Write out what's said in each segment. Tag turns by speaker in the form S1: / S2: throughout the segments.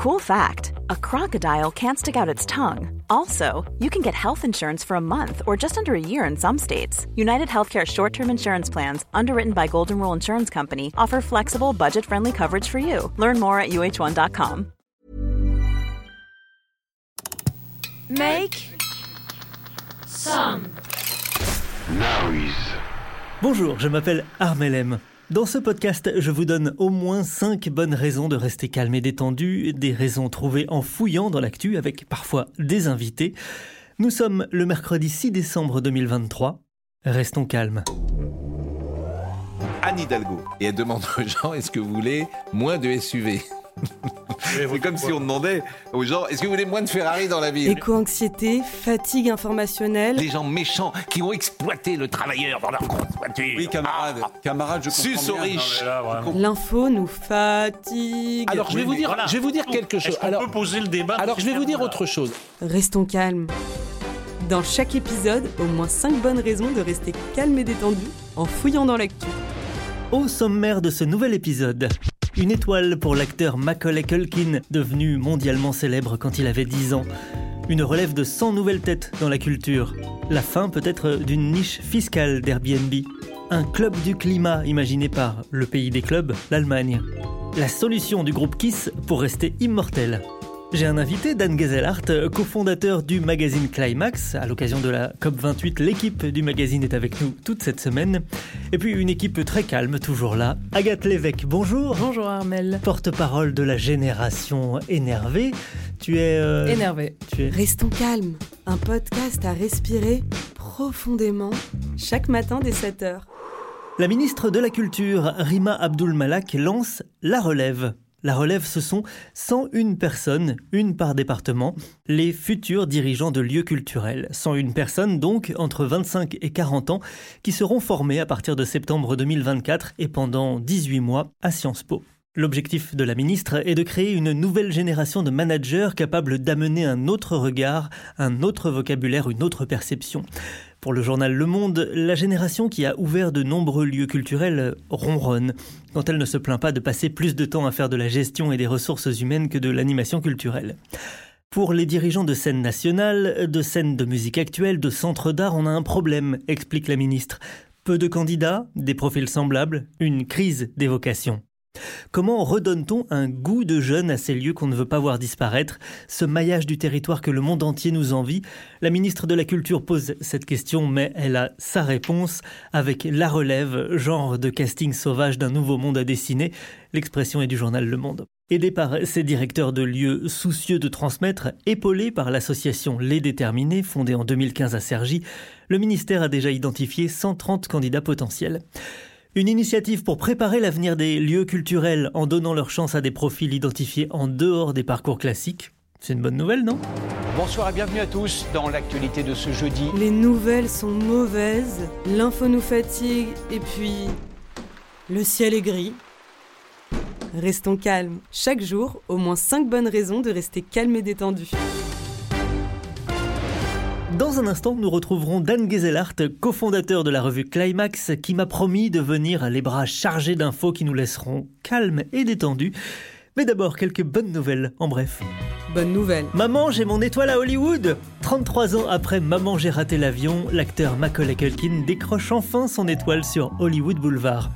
S1: Cool fact a crocodile can't stick out its tongue. Also, you can get health insurance for a month or just under a year in some states. United Healthcare short term insurance plans, underwritten by Golden Rule Insurance Company, offer flexible, budget friendly coverage for you. Learn more at uh1.com.
S2: Make some
S3: noise.
S4: Bonjour, je m'appelle Armelem. Dans ce podcast, je vous donne au moins 5 bonnes raisons de rester calme et détendu, des raisons trouvées en fouillant dans l'actu avec parfois des invités. Nous sommes le mercredi 6 décembre 2023. Restons calmes.
S5: Anne Hidalgo. Et elle demande aux gens, est-ce que vous voulez moins de SUV c'est comme si on demandait aux gens est-ce que vous voulez moins de Ferrari dans la ville?
S2: Éco-anxiété, fatigue informationnelle.
S5: Les gens méchants qui ont exploité le travailleur dans leur grosse voiture.
S6: Oui, camarade,
S5: Ah,
S6: camarade, je
S5: Sus
S6: comprends
S5: aux
S6: bien.
S5: riches.
S2: L'info nous fatigue.
S5: Alors je vais
S6: Oui,
S5: vous dire,
S6: voilà.
S5: je vais vous dire quelque chose.
S7: Qu'on
S5: Alors,
S7: peut poser le débat
S5: alors je vais vous dire autre chose.
S2: Restons calmes. Dans chaque épisode, au moins 5 bonnes raisons de rester calme et détendu en fouillant dans l'actu.
S4: Au sommaire de ce nouvel épisode, une étoile pour l'acteur Macaulay Culkin, devenu mondialement célèbre quand il avait 10 ans. Une relève de 100 nouvelles têtes dans la culture. La fin peut-être d'une niche fiscale d'Airbnb. Un club du climat imaginé par le pays des clubs, l'Allemagne. La solution du groupe Kiss pour rester immortel. J'ai un invité, Dan Gezelhardt, cofondateur du magazine Climax. À l'occasion de la COP28, l'équipe du magazine est avec nous toute cette semaine. Et puis une équipe très calme, toujours là. Agathe Lévesque, bonjour.
S8: Bonjour Armel.
S4: Porte-parole de la génération énervée. Tu es... euh,
S8: Énervé.
S4: Tu es...
S2: Restons calmes. Un podcast à respirer profondément chaque matin dès 7h.
S4: La ministre de la Culture, Rima Abdul Malak, lance la relève. La relève, ce sont 101 personnes, une par département, les futurs dirigeants de lieux culturels. 101 personnes, donc, entre 25 et 40 ans, qui seront formées à partir de septembre 2024 et pendant 18 mois à Sciences Po. L'objectif de la ministre est de créer une nouvelle génération de managers capables d'amener un autre regard, un autre vocabulaire, une autre perception. Pour le journal Le Monde, la génération qui a ouvert de nombreux lieux culturels ronronne quand elle ne se plaint pas de passer plus de temps à faire de la gestion et des ressources humaines que de l'animation culturelle. Pour les dirigeants de scènes nationales, de scènes de musique actuelle, de centres d'art, on a un problème, explique la ministre. Peu de candidats, des profils semblables, une crise des vocations. Comment redonne-t-on un goût de jeune à ces lieux qu'on ne veut pas voir disparaître, ce maillage du territoire que le monde entier nous envie? La ministre de la Culture pose cette question, mais elle a sa réponse avec La Relève, genre de casting sauvage d'un nouveau monde à dessiner. L'expression est du journal Le Monde. Aidé par ses directeurs de lieux soucieux de transmettre, épaulé par l'association Les Déterminés, fondée en 2015 à Cergy, le ministère a déjà identifié 130 candidats potentiels. Une initiative pour préparer l'avenir des lieux culturels en donnant leur chance à des profils identifiés en dehors des parcours classiques. C'est une bonne nouvelle, non?
S9: Bonsoir et bienvenue à tous dans l'actualité de ce jeudi.
S2: Les nouvelles sont mauvaises, l'info nous fatigue et puis le ciel est gris. Restons calmes. Chaque jour, au moins 5 bonnes raisons de rester calme et détendu.
S4: Dans un instant, nous retrouverons Dan Gezelhardt, cofondateur de la revue Climax, qui m'a promis de venir les bras chargés d'infos qui nous laisseront calmes et détendus. Mais d'abord, quelques bonnes nouvelles, en bref.
S2: Bonne nouvelle.
S4: Maman, j'ai mon étoile à Hollywood 33 ans après Maman, j'ai raté l'avion, l'acteur Macaulay Culkin décroche enfin son étoile sur Hollywood Boulevard.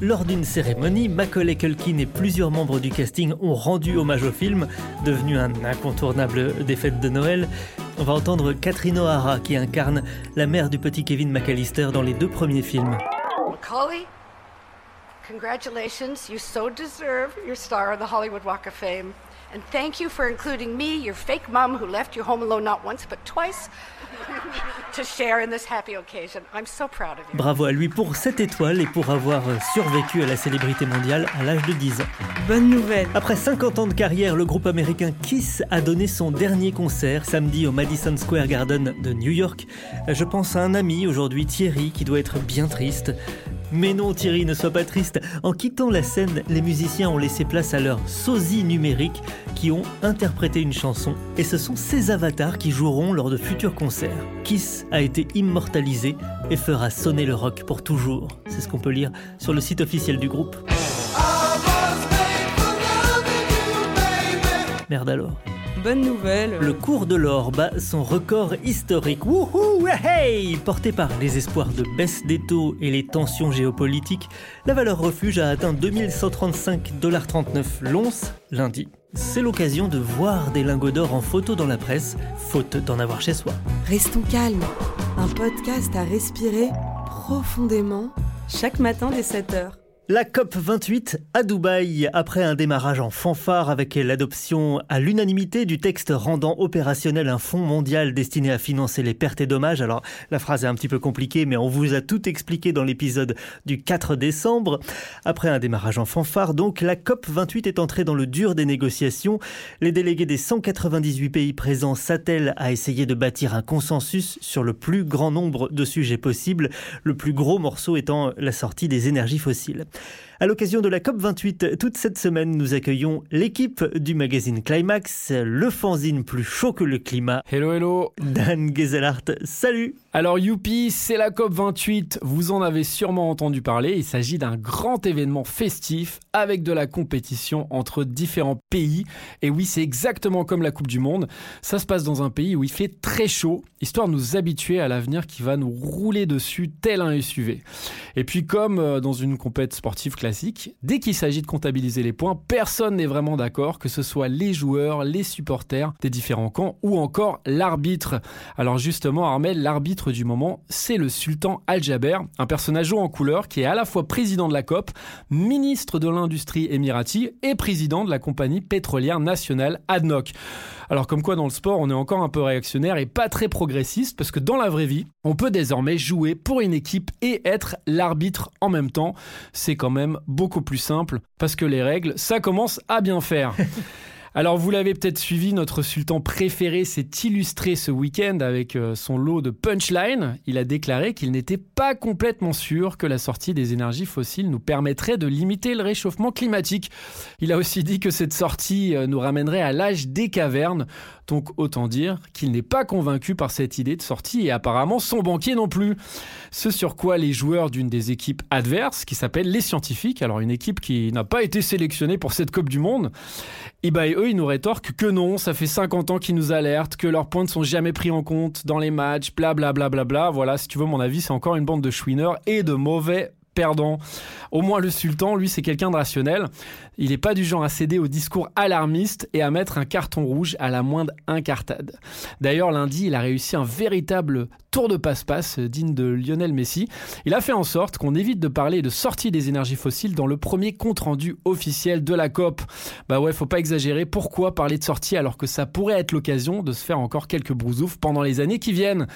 S4: Lors d'une cérémonie, Macaulay Culkin et plusieurs membres du casting ont rendu hommage au film, devenu un incontournable des fêtes de Noël. On va entendre Catherine O'Hara qui incarne la mère du petit Kevin McAllister dans les deux premiers films.
S10: Macaulay, congratulations. You so deserve your star on the Hollywood Walk of Fame. And thank you for including me, your fake mom who left you home alone not once but twice, to share in this happy occasion. I'm so proud of you.
S4: Bravo à lui pour cette étoile et pour avoir survécu à la célébrité mondiale à l'âge de 10 ans.
S2: Bonne nouvelle.
S4: Après 50 ans de carrière, le groupe américain Kiss a donné son dernier concert samedi au Madison Square Garden de New York. Je pense à un ami aujourd'hui, Thierry, qui doit être bien triste. Mais non Thierry, ne sois pas triste. En quittant la scène, les musiciens ont laissé place à leurs sosies numériques qui ont interprété une chanson. Et ce sont ces avatars qui joueront lors de futurs concerts. Kiss a été immortalisé et fera sonner le rock pour toujours. C'est ce qu'on peut lire sur le site officiel du groupe. Merde alors.
S2: Bonne nouvelle.
S4: Le cours de l'or bat son record historique. Wouhou, hey Porté par les espoirs de baisse des taux et les tensions géopolitiques, la valeur refuge a atteint 2135,39$ l'once lundi. C'est l'occasion de voir des lingots d'or en photo dans la presse, faute d'en avoir chez soi.
S2: Restons calmes. Un podcast à respirer profondément chaque matin dès 7h.
S4: La COP 28 à Dubaï, après un démarrage en fanfare avec l'adoption à l'unanimité du texte rendant opérationnel un fonds mondial destiné à financer les pertes et dommages. Alors la phrase est un petit peu compliquée, mais on vous a tout expliqué dans l'épisode du 4 décembre. Après un démarrage en fanfare, donc, la COP 28 est entrée dans le dur des négociations. Les délégués des 198 pays présents s'attellent à essayer de bâtir un consensus sur le plus grand nombre de sujets possibles, le plus gros morceau étant la sortie des énergies fossiles. À l'occasion de la COP28, toute cette semaine, nous accueillons l'équipe du magazine Climax, le fanzine plus chaud que le climat.
S6: Hello, hello.
S4: Dan Gezelhardt, salut.
S6: Alors youpi, c'est la COP28, vous en avez sûrement entendu parler, il s'agit d'un grand événement festif avec de la compétition entre différents pays. Et oui, c'est exactement comme la Coupe du Monde, ça se passe dans un pays où il fait très chaud, histoire de nous habituer à l'avenir qui va nous rouler dessus tel un SUV. Et puis comme euh, dans une compète sportive classique, dès qu'il s'agit de comptabiliser les points, personne n'est vraiment d'accord, que ce soit les joueurs, les supporters des différents camps ou encore l'arbitre. Alors justement Armel, l'arbitre du moment, c'est le sultan Al-Jaber, un personnage haut en couleur qui est à la fois président de la COP, ministre de l'industrie émirati et président de la compagnie pétrolière nationale ADNOC. Alors comme quoi dans le sport, on est encore un peu réactionnaire et pas très progressiste parce que dans la vraie vie, on peut désormais jouer pour une équipe et être l'arbitre en même temps. C'est quand même beaucoup plus simple parce que les règles, ça commence à bien faire. Alors vous l'avez peut-être suivi, notre sultan préféré s'est illustré ce week-end avec euh, son lot de punchline. Il a déclaré qu'il n'était pas complètement sûr que la sortie des énergies fossiles nous permettrait de limiter le réchauffement climatique. Il a aussi dit que cette sortie euh, nous ramènerait à l'âge des cavernes. Donc autant dire qu'il n'est pas convaincu par cette idée de sortie et apparemment son banquier non plus. Ce sur quoi les joueurs d'une des équipes adverses, qui s'appelle les scientifiques, alors une équipe qui n'a pas été sélectionnée pour cette Coupe du Monde, et bah eux ils nous rétorquent que non, ça fait 50 ans qu'ils nous alertent, que leurs points ne sont jamais pris en compte dans les matchs, bla bla bla bla bla. Voilà, si tu veux mon avis, c'est encore une bande de chouineurs et de mauvais perdants. Au moins le sultan, lui, c'est quelqu'un de rationnel. Il n'est pas du genre à céder au discours alarmiste et à mettre un carton rouge à la moindre incartade. D'ailleurs, lundi, il a réussi un véritable tour de passe-passe digne de Lionel Messi. Il a fait en sorte qu'on évite de parler de sortie des énergies fossiles dans le premier compte-rendu officiel de la COP. Bah ouais, faut pas exagérer. Pourquoi parler de sortie alors que ça pourrait être l'occasion de se faire encore quelques brousoufs pendant les années qui viennent?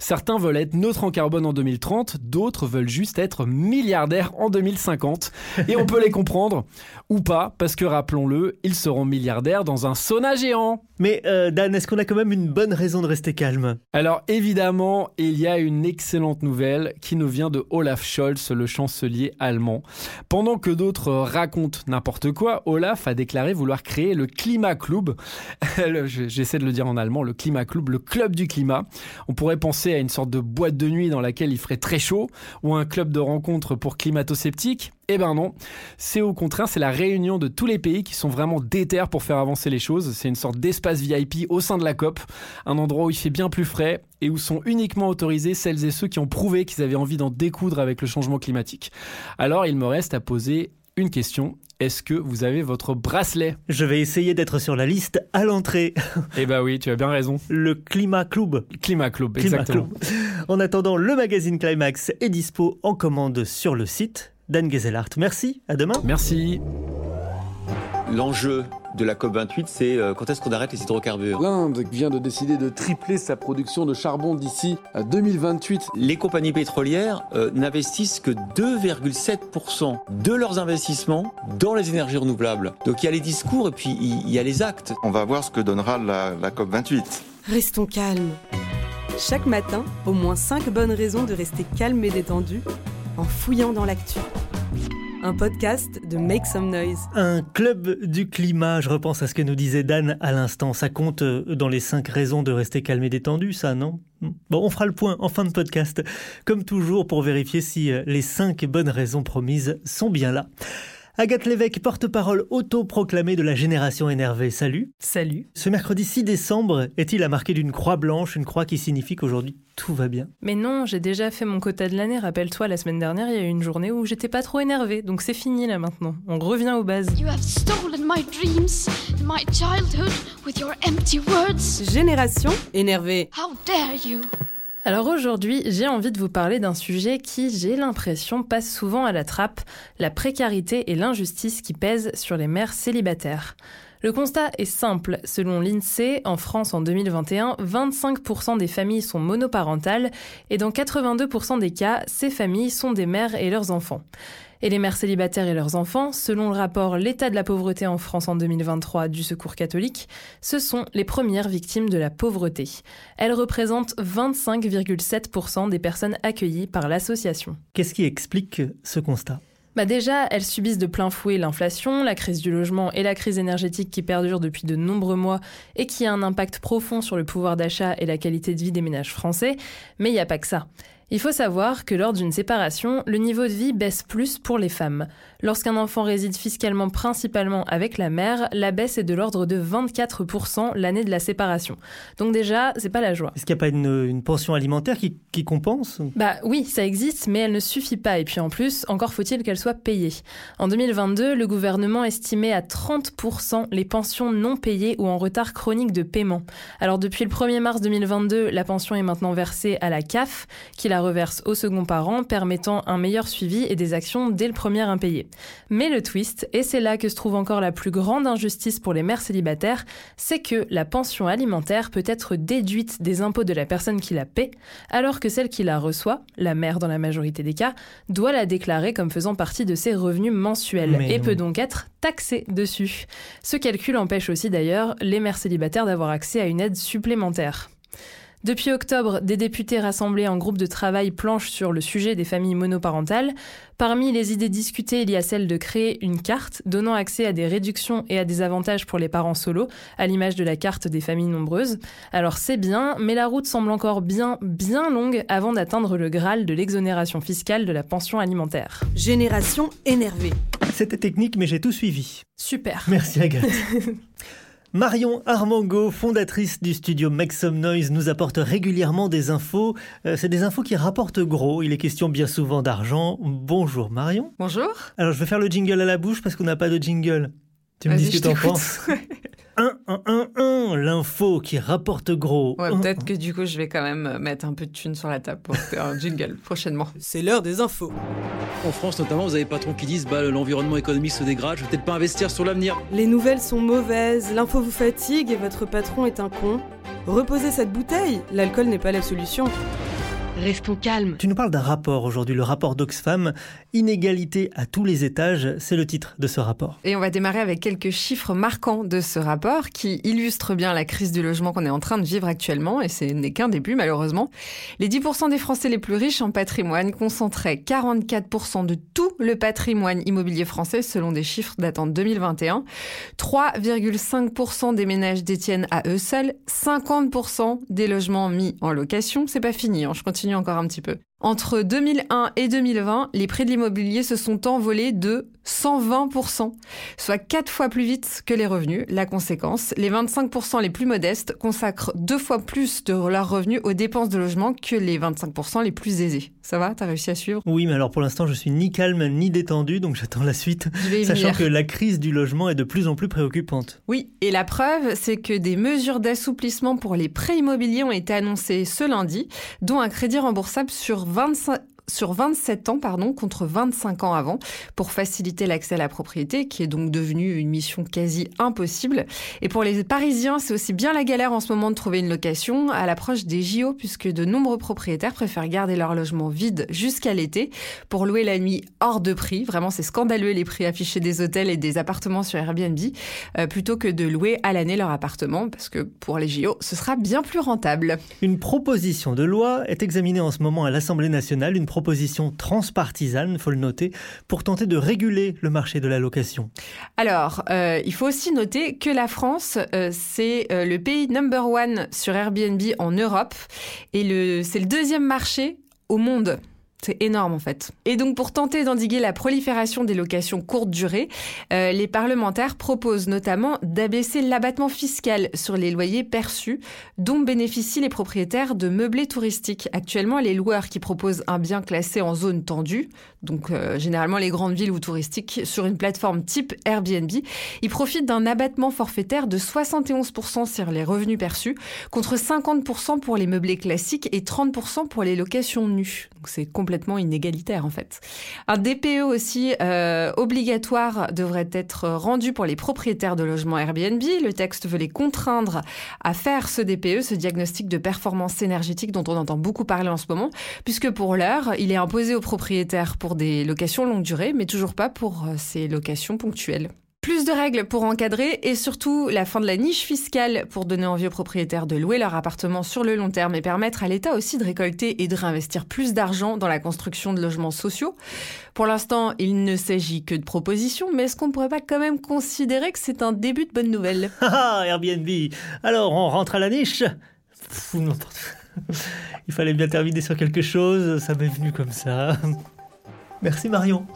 S6: Certains veulent être neutres en carbone en 2030, d'autres veulent juste être milliardaires en 2050. Et on peut les comprendre. Ou pas, parce que rappelons-le, ils seront milliardaires dans un sauna géant.
S4: Mais euh, Dan, est-ce qu'on a quand même une bonne raison de rester calme?
S6: Alors évidemment, il y a une excellente nouvelle qui nous vient de Olaf Scholz, le chancelier allemand. Pendant que d'autres racontent n'importe quoi, Olaf a déclaré vouloir créer le Climat Club. J'essaie de le dire en allemand, le Climat Club, le club du climat. On pourrait penser à une sorte de boîte de nuit dans laquelle il ferait très chaud, ou un club de rencontres pour climato-sceptiques. Eh ben non, c'est au contraire, c'est la réunion de tous les pays qui sont vraiment déter pour faire avancer les choses. C'est une sorte d'espace VIP au sein de la COP, un endroit où il fait bien plus frais et où sont uniquement autorisés celles et ceux qui ont prouvé qu'ils avaient envie d'en découdre avec le changement climatique. Alors il me reste à poser une question. Est-ce que vous avez votre bracelet?
S4: Je vais essayer d'être sur la liste à l'entrée.
S6: Eh bah oui, tu as bien raison.
S4: Le Climat Club.
S6: Climat Club, exactement.
S4: En attendant, le magazine Climax est dispo en commande sur le site Dan Gezelhardt. Merci, à demain.
S6: Merci.
S7: L'enjeu de la COP28, c'est euh, quand est-ce qu'on arrête les hydrocarbures?
S8: L'Inde vient de décider de tripler sa production de charbon d'ici à 2028.
S7: Les compagnies pétrolières euh, n'investissent que 2,7% de leurs investissements dans les énergies renouvelables. Donc il y a les discours et puis il y a les actes.
S11: On va voir ce que donnera la, la COP28.
S2: Restons calmes. Chaque matin, au moins 5 bonnes raisons de rester calme et détendu en fouillant dans l'actu. Un podcast de Make Some Noise.
S4: Un club du climat, je repense à ce que nous disait Dan à l'instant. Ça compte euh, dans les cinq raisons de rester calme et détendu, ça, non? Bon, on fera le point en fin de podcast, comme toujours, pour vérifier si euh, les cinq bonnes raisons promises sont bien là. Agathe Lévesque, porte-parole autoproclamée de la génération énervée. Salut.
S2: Salut.
S4: Ce mercredi 6 décembre est-il à marquer d'une croix blanche, une croix qui signifie qu'aujourd'hui tout va bien?
S12: Mais non, j'ai déjà fait mon quota de l'année. Rappelle-toi, la semaine dernière, il y a eu une journée où j'étais pas trop énervée. Donc c'est fini là maintenant. On revient aux bases.
S13: You have stolen my dreams and my childhood with your empty words.
S2: Génération énervée.
S13: How dare you
S12: alors aujourd'hui, j'ai envie de vous parler d'un sujet qui, j'ai l'impression, passe souvent à la trappe, la précarité et l'injustice qui pèsent sur les mères célibataires. Le constat est simple. Selon l'INSEE, en France en 2021, 25% des familles sont monoparentales et dans 82% des cas, ces familles sont des mères et leurs enfants. Et les mères célibataires et leurs enfants, selon le rapport L'état de la pauvreté en France en 2023 du Secours catholique, ce sont les premières victimes de la pauvreté. Elles représentent 25,7% des personnes accueillies par l'association.
S4: Qu'est-ce qui explique ce constat?
S12: Bah déjà, elles subissent de plein fouet l'inflation, la crise du logement et la crise énergétique qui perdure depuis de nombreux mois et qui a un impact profond sur le pouvoir d'achat et la qualité de vie des ménages français. Mais il n'y a pas que ça. Il faut savoir que lors d'une séparation, le niveau de vie baisse plus pour les femmes. Lorsqu'un enfant réside fiscalement principalement avec la mère, la baisse est de l'ordre de 24% l'année de la séparation. Donc déjà, c'est pas la joie.
S4: Est-ce qu'il n'y a pas une, pension alimentaire qui, qui, compense
S12: Bah oui, ça existe, mais elle ne suffit pas. Et puis en plus, encore faut-il qu'elle soit payée. En 2022, le gouvernement estimait à 30% les pensions non payées ou en retard chronique de paiement. Alors depuis le 1er mars 2022, la pension est maintenant versée à la CAF, qui la reverse au second parent, permettant un meilleur suivi et des actions dès le premier impayé. Mais le twist, et c'est là que se trouve encore la plus grande injustice pour les mères célibataires, c'est que la pension alimentaire peut être déduite des impôts de la personne qui la paie, alors que celle qui la reçoit, la mère dans la majorité des cas, doit la déclarer comme faisant partie de ses revenus mensuels et peut donc être taxée dessus. Ce calcul empêche aussi d'ailleurs les mères célibataires d'avoir accès à une aide supplémentaire. Depuis octobre, des députés rassemblés en groupe de travail planchent sur le sujet des familles monoparentales. Parmi les idées discutées, il y a celle de créer une carte donnant accès à des réductions et à des avantages pour les parents solos, à l'image de la carte des familles nombreuses. Alors c'est bien, mais la route semble encore bien, bien longue avant d'atteindre le Graal de l'exonération fiscale de la pension alimentaire.
S2: Génération énervée.
S4: C'était technique, mais j'ai tout suivi.
S12: Super.
S4: Merci Agathe. Marion Armango, fondatrice du studio Make Some Noise, nous apporte régulièrement des infos. Euh, c'est des infos qui rapportent gros. Il est question bien souvent d'argent. Bonjour Marion.
S14: Bonjour.
S4: Alors je vais faire le jingle à la bouche parce qu'on n'a pas de jingle. Tu me dis ce que t'en penses 1, 1, 1, 1, l'info qui rapporte gros.
S14: Ouais, peut-être que du coup, je vais quand même mettre un peu de thunes sur la table pour faire un jingle prochainement.
S2: C'est l'heure des infos.
S15: En France, notamment, vous avez des patrons qui disent bah, l'environnement économique se dégrade, je vais peut-être pas investir sur l'avenir.
S2: Les nouvelles sont mauvaises, l'info vous fatigue et votre patron est un con. Reposez cette bouteille, l'alcool n'est pas la solution. Restons calmes.
S4: Tu nous parles d'un rapport aujourd'hui, le rapport d'Oxfam, Inégalité à tous les étages, c'est le titre de ce rapport.
S14: Et on va démarrer avec quelques chiffres marquants de ce rapport qui illustrent bien la crise du logement qu'on est en train de vivre actuellement, et ce n'est qu'un début malheureusement. Les 10% des Français les plus riches en patrimoine concentraient 44% de tout le patrimoine immobilier français selon des chiffres datant de 2021. 3,5% des ménages détiennent à eux seuls 50% des logements mis en location. C'est pas fini, hein, je continue encore un petit peu. Entre 2001 et 2020, les prix de l'immobilier se sont envolés de 120%, soit quatre fois plus vite que les revenus. La conséquence, les 25% les plus modestes consacrent deux fois plus de leurs revenus aux dépenses de logement que les 25% les plus aisés. Ça va? T'as réussi à suivre?
S4: Oui, mais alors pour l'instant, je suis ni calme ni détendu, donc j'attends la suite, sachant que la crise du logement est de plus en plus préoccupante.
S14: Oui, et la preuve, c'est que des mesures d'assouplissement pour les prêts immobiliers ont été annoncées ce lundi, dont un crédit remboursable sur 25, sur 27 ans pardon, contre 25 ans avant pour faciliter l'accès à la propriété qui est donc devenue une mission quasi impossible. Et pour les Parisiens, c'est aussi bien la galère en ce moment de trouver une location à l'approche des JO puisque de nombreux propriétaires préfèrent garder leur logement vide jusqu'à l'été pour louer la nuit hors de prix. Vraiment, c'est scandaleux les prix affichés des hôtels et des appartements sur Airbnb euh, plutôt que de louer à l'année leur appartement parce que pour les JO, ce sera bien plus rentable.
S4: Une proposition de loi est examinée en ce moment à l'Assemblée nationale, proposition transpartisane, faut le noter, pour tenter de réguler le marché de la location.
S14: Alors, euh, il faut aussi noter que la France, euh, c'est euh, le pays number one sur Airbnb en Europe et c'est le deuxième marché au monde C'est énorme en fait. Et donc pour tenter d'endiguer la prolifération des locations courte durée, euh, les parlementaires proposent notamment d'abaisser l'abattement fiscal sur les loyers perçus dont bénéficient les propriétaires de meublés touristiques. Actuellement, les loueurs qui proposent un bien classé en zone tendue, donc euh, généralement les grandes villes ou touristiques, sur une plateforme type Airbnb, ils profitent d'un abattement forfaitaire de 71% sur les revenus perçus, contre 50% pour les meublés classiques et 30% pour les locations nues. C'est complètement inégalitaire en fait. Un DPE aussi euh, obligatoire devrait être rendu pour les propriétaires de logements Airbnb. Le texte veut les contraindre à faire ce DPE, ce diagnostic de performance énergétique dont on entend beaucoup parler en ce moment, puisque pour l'heure, il est imposé aux propriétaires pour des locations longue durée, mais toujours pas pour euh, ces locations ponctuelles. Plus de règles pour encadrer et surtout la fin de la niche fiscale pour donner envie aux propriétaires de louer leur appartement sur le long terme et permettre à l'État aussi de récolter et de réinvestir plus d'argent dans la construction de logements sociaux. Pour l'instant, il ne s'agit que de propositions, mais est-ce qu'on ne pourrait pas quand même considérer que c'est un début de bonne nouvelle?
S4: Ah, Airbnb Alors, on rentre à la niche? Il fallait bien terminer sur quelque chose, ça m'est venu comme ça. Merci Marion.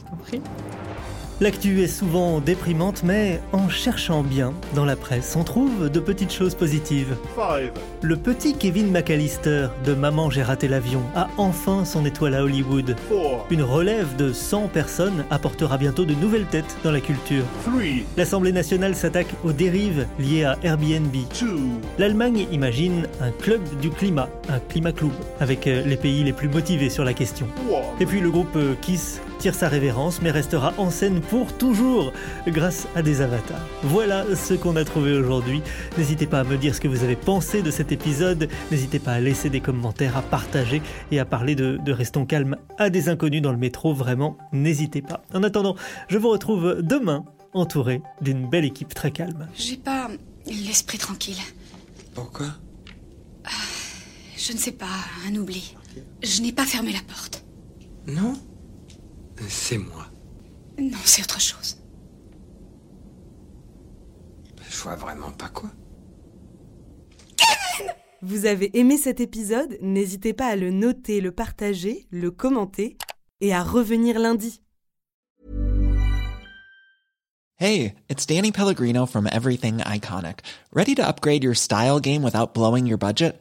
S4: L'actu est souvent déprimante, mais en cherchant bien dans la presse, on trouve de petites choses positives. Le petit Kevin McAllister de Maman j'ai raté l'avion a enfin son étoile à Hollywood. Une relève de 100 personnes apportera bientôt de nouvelles têtes dans la culture. L'Assemblée nationale s'attaque aux dérives liées à Airbnb. L'Allemagne imagine un club du climat, un climat club, avec euh, les pays les plus motivés sur la question. Et puis le groupe euh, Kiss tire sa révérence mais restera en scène pour toujours grâce à des avatars. Voilà ce qu'on a trouvé aujourd'hui. N'hésitez pas à me dire ce que vous avez pensé de cet épisode. N'hésitez pas à laisser des commentaires, à partager et à parler de, de Restons calmes à des inconnus dans le métro. Vraiment, n'hésitez pas. En attendant, je vous retrouve demain entouré d'une belle équipe très calme.
S13: J'ai pas l'esprit tranquille.
S16: Pourquoi?
S13: Je ne sais pas, un oubli. Je n'ai pas fermé la porte.
S16: Non? C'est moi.
S13: Non, c'est autre chose.
S16: Je vois vraiment pas quoi.
S2: Vous avez aimé cet épisode? N'hésitez pas à le noter, le partager, le commenter et à revenir lundi.
S17: Hey, it's Danny Pellegrino from Everything Iconic. Ready to upgrade your style game without blowing your budget?